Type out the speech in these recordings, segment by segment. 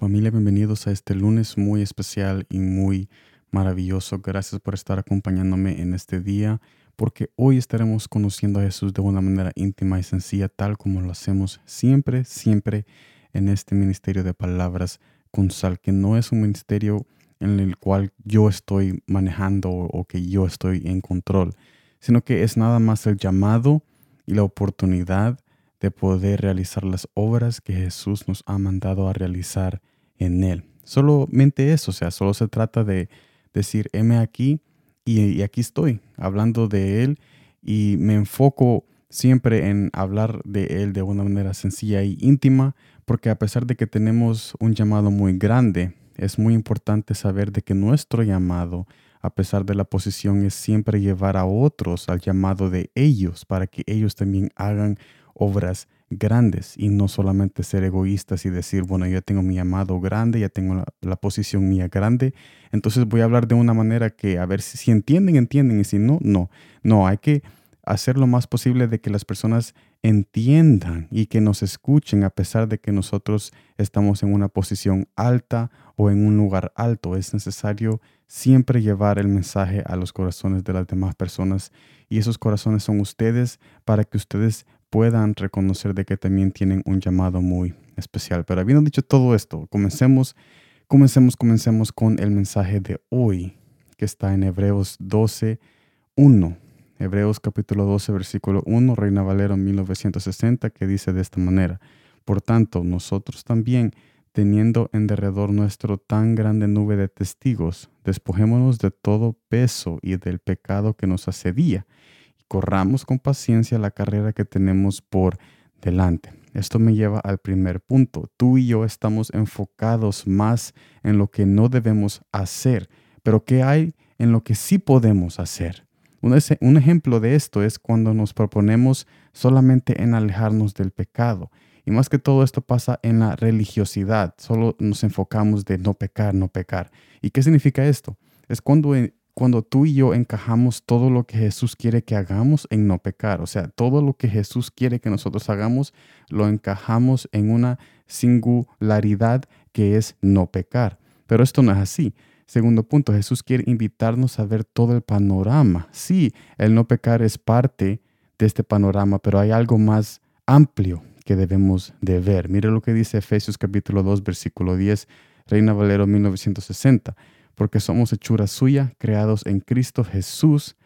Familia, bienvenidos a este lunes muy especial y muy maravilloso. Gracias por estar acompañándome en este día, porque hoy estaremos conociendo a Jesús de una manera íntima y sencilla, tal como lo hacemos siempre, siempre en este ministerio de palabras con sal, que no es un ministerio en el cual yo estoy manejando o que yo estoy en control, sino que es nada más el llamado y la oportunidad de poder realizar las obras que Jesús nos ha mandado a realizar en Él. Solamente eso, o sea, solo se trata de decir, heme aquí y, aquí estoy, hablando de Él y me enfoco siempre en hablar de Él de una manera sencilla y íntima, porque a pesar de que tenemos un llamado muy grande, es muy importante saber de que nuestro llamado, a pesar de la posición, es siempre llevar a otros al llamado de ellos, para que ellos también hagan obras grandes y no solamente ser egoístas y decir, bueno, yo tengo mi llamado grande, ya tengo la, posición mía grande, entonces voy a hablar de una manera que a ver si, si entienden, entienden y si no, no, no, hay que hacer lo más posible de que las personas entiendan y que nos escuchen a pesar de que nosotros estamos en una posición alta o en un lugar alto. Es necesario siempre llevar el mensaje a los corazones de las demás personas y esos corazones son ustedes para que ustedes puedan reconocer de que también tienen un llamado muy especial. Pero habiendo dicho todo esto, comencemos, comencemos, comencemos con el mensaje de hoy, que está en Hebreos 12, 1. Hebreos capítulo 12, versículo 1, Reina Valero 1960, que dice de esta manera, Por tanto, nosotros también, teniendo en derredor nuestro tan grande nube de testigos, despojémonos de todo peso y del pecado que nos asedía corramos con paciencia la carrera que tenemos por delante. Esto me lleva al primer punto. Tú y yo estamos enfocados más en lo que no debemos hacer, pero ¿qué hay en lo que sí podemos hacer? Un, ejemplo de esto es cuando nos proponemos solamente en alejarnos del pecado. Y más que todo esto pasa en la religiosidad. Solo nos enfocamos de no pecar, no pecar. ¿Y qué significa esto? Es cuando cuando tú y yo encajamos todo lo que Jesús quiere que hagamos en no pecar. O sea, todo lo que Jesús quiere que nosotros hagamos, lo encajamos en una singularidad que es no pecar. Pero esto no es así. Segundo punto, Jesús quiere invitarnos a ver todo el panorama. Sí, el no pecar es parte de este panorama, pero hay algo más amplio que debemos de ver. Mire lo que dice Efesios capítulo 2, versículo 10, Reina Valero 1960 porque somos hechura suya, creados en Cristo Jesús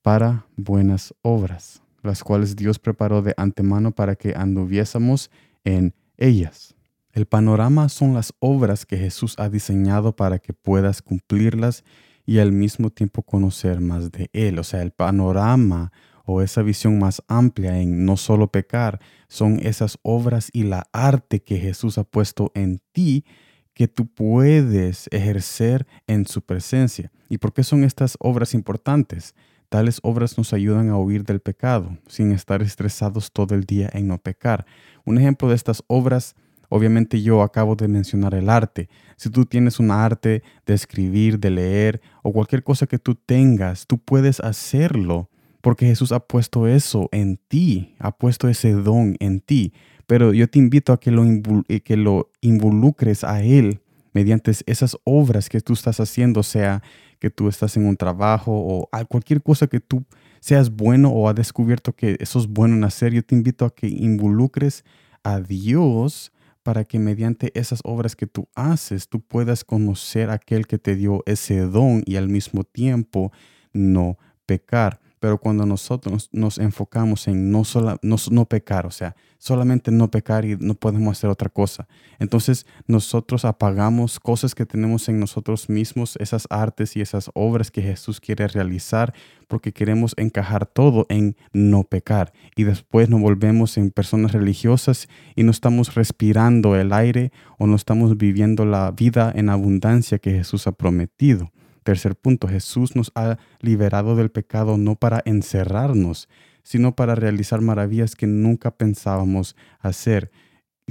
para buenas obras, las cuales Dios preparó de antemano para que anduviésemos en ellas. El panorama son las obras que Jesús ha diseñado para que puedas cumplirlas y al mismo tiempo conocer más de Él. O sea, el panorama o esa visión más amplia en no solo pecar, son esas obras y la arte que Jesús ha puesto en ti que tú puedes ejercer en su presencia. ¿Y por qué son estas obras importantes? Tales obras nos ayudan a huir del pecado, sin estar estresados todo el día en no pecar. Un ejemplo de estas obras, obviamente yo acabo de mencionar el arte. Si tú tienes un arte de escribir, de leer o cualquier cosa que tú tengas, tú puedes hacerlo porque Jesús ha puesto eso en ti, ha puesto ese don en ti. Pero yo te invito a que lo, eh, que lo involucres a Él mediante esas obras que tú estás haciendo, sea que tú estás en un trabajo o cualquier cosa que tú seas bueno o has descubierto que eso es bueno en hacer, yo te invito a que involucres a Dios para que mediante esas obras que tú haces, tú puedas conocer a aquel que te dio ese don y al mismo tiempo no pecar. Pero cuando nosotros nos enfocamos en no, sola, no, pecar, o sea, solamente no pecar y no podemos hacer otra cosa, entonces nosotros apagamos cosas que tenemos en nosotros mismos, esas artes y esas obras que Jesús quiere realizar, porque queremos encajar todo en no pecar. Y después nos volvemos en personas religiosas y no estamos respirando el aire o no estamos viviendo la vida en abundancia que Jesús ha prometido. Tercer punto, Jesús nos ha liberado del pecado no para encerrarnos, sino para realizar maravillas que nunca pensábamos hacer.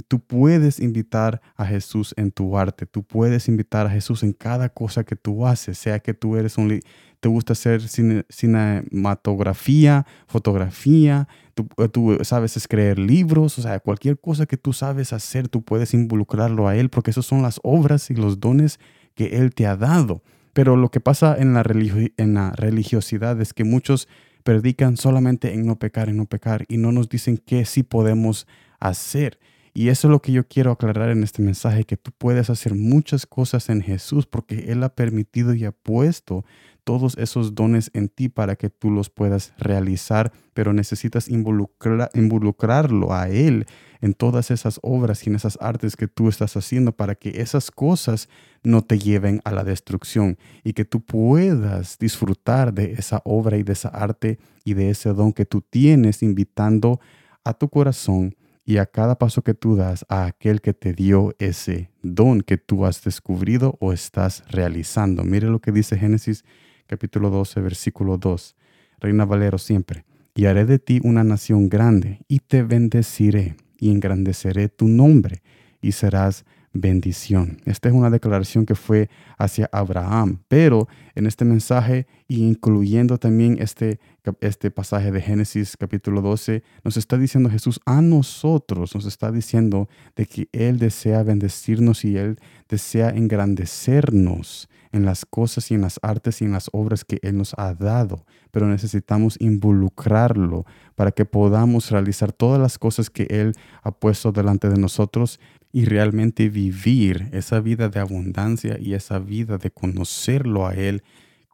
tú puedes invitar a Jesús en tu arte, tú puedes invitar a Jesús en cada cosa que tú haces, sea que tú eres un, te gusta hacer cinematografía, fotografía, tú, eh, tú, sabes escribir libros, o sea, cualquier cosa que tú sabes hacer, tú puedes involucrarlo a Él, porque esas son las obras y los dones que Él te ha dado. Pero lo que pasa en la, en la religiosidad es que muchos predican solamente en no pecar, en no pecar, y no nos dicen qué sí podemos hacer. Y eso es lo que yo quiero aclarar en este mensaje, que tú puedes hacer muchas cosas en Jesús porque Él ha permitido y ha puesto todos esos dones en ti para que tú los puedas realizar, pero necesitas involucrarlo a Él en todas esas obras y en esas artes que tú estás haciendo para que esas cosas no te lleven a la destrucción y que tú puedas disfrutar de esa obra y de esa arte y de ese don que tú tienes invitando a tu corazón y a cada paso que tú das a aquel que te dio ese don que tú has descubrido o estás realizando. Mire lo que dice Génesis capítulo 12, versículo 2. Reina Valero siempre. Y haré de ti una nación grande y te bendeciré y engrandeceré tu nombre y serás bendición. Esta es una declaración que fue hacia Abraham, pero en este mensaje, incluyendo también este, este pasaje de Génesis capítulo 12, nos está diciendo Jesús a nosotros, nos está diciendo de que Él desea bendecirnos y Él desea engrandecernos en las cosas y en las artes y en las obras que Él nos ha dado, pero necesitamos involucrarlo para que podamos realizar todas las cosas que Él ha puesto delante de nosotros y realmente vivir esa vida de abundancia y esa vida de conocerlo a Él,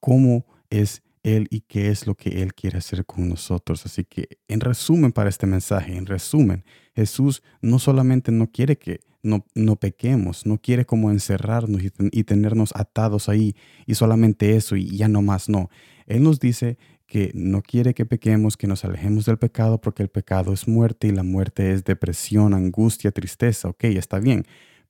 cómo es Él y qué es lo que Él quiere hacer con nosotros. Así que en resumen para este mensaje, en resumen, Jesús no solamente no quiere que no, no pequemos, no quiere como encerrarnos y, y tenernos atados ahí y solamente eso y ya no más, no. Él nos dice que no quiere que pequemos, que nos alejemos del pecado, porque el pecado es muerte y la muerte es depresión, angustia, tristeza. Ok, está bien.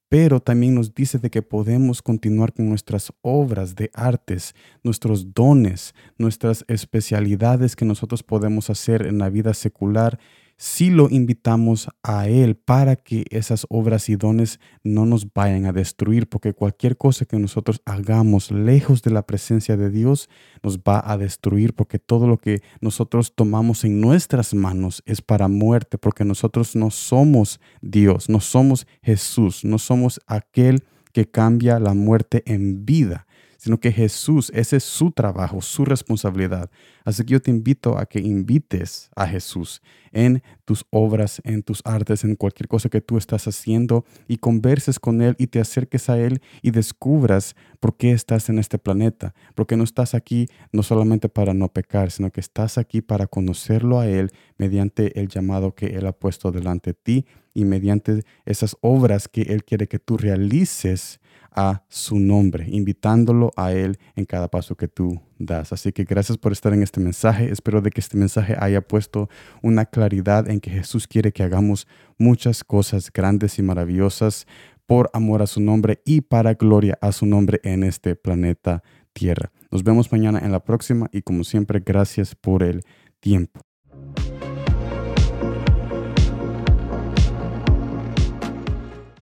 Pero también nos dice de que podemos continuar con nuestras obras de artes, nuestros dones, nuestras especialidades que nosotros podemos hacer en la vida secular si lo invitamos a Él para que esas obras y dones no nos vayan a destruir, porque cualquier cosa que nosotros hagamos lejos de la presencia de Dios nos va a destruir, porque todo lo que nosotros tomamos en nuestras manos es para muerte, porque nosotros no somos Dios, no somos Jesús, no somos aquel que cambia la muerte en vida sino que Jesús, ese es su trabajo, su responsabilidad. Así que yo te invito a que invites a Jesús en tus obras, en tus artes, en cualquier cosa que tú estás haciendo y converses con Él y te acerques a Él y descubras por qué estás en este planeta. Porque no estás aquí no solamente para no pecar, sino que estás aquí para conocerlo a Él mediante el llamado que Él ha puesto delante de ti y mediante esas obras que Él quiere que tú realices a su nombre, invitándolo a Él en cada paso que tú Así que gracias por estar en este mensaje. Espero de que este mensaje haya puesto una claridad en que Jesús quiere que hagamos muchas cosas grandes y maravillosas por amor a su nombre y para gloria a su nombre en este planeta Tierra. Nos vemos mañana en la próxima y como siempre, gracias por el tiempo.